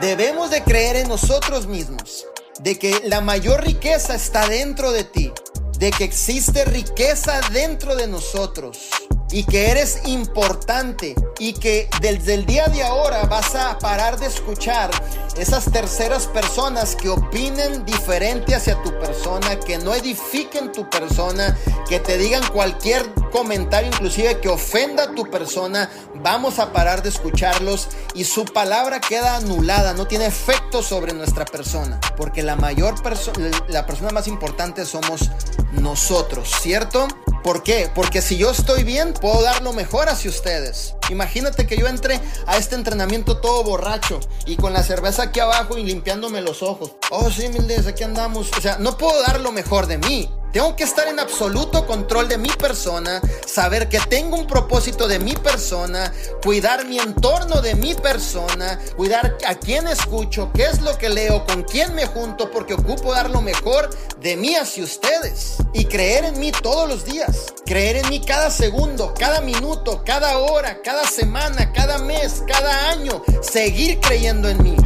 Debemos de creer en nosotros mismos, de que la mayor riqueza está dentro de ti, de que existe riqueza dentro de nosotros y que eres importante y que desde el día de ahora vas a parar de escuchar esas terceras personas que opinen diferente hacia tu persona, que no edifiquen tu persona, que te digan cualquier comentario inclusive que ofenda a tu persona, vamos a parar de escucharlos y su palabra queda anulada, no tiene efecto sobre nuestra persona, porque la mayor persona, la persona más importante somos nosotros, ¿cierto? ¿Por qué? Porque si yo estoy bien, puedo dar lo mejor hacia ustedes. Imagínate que yo entre a este entrenamiento todo borracho y con la cerveza aquí abajo y limpiándome los ojos. Oh, sí, Mildes, aquí andamos. O sea, no puedo dar lo mejor de mí. Tengo que estar en absoluto control de mi persona, saber que tengo un propósito de mi persona, cuidar mi entorno de mi persona, cuidar a quién escucho, qué es lo que leo, con quién me junto, porque ocupo dar lo mejor de mí hacia ustedes. Y creer en mí todos los días, creer en mí cada segundo, cada minuto, cada hora, cada semana, cada mes, cada año, seguir creyendo en mí.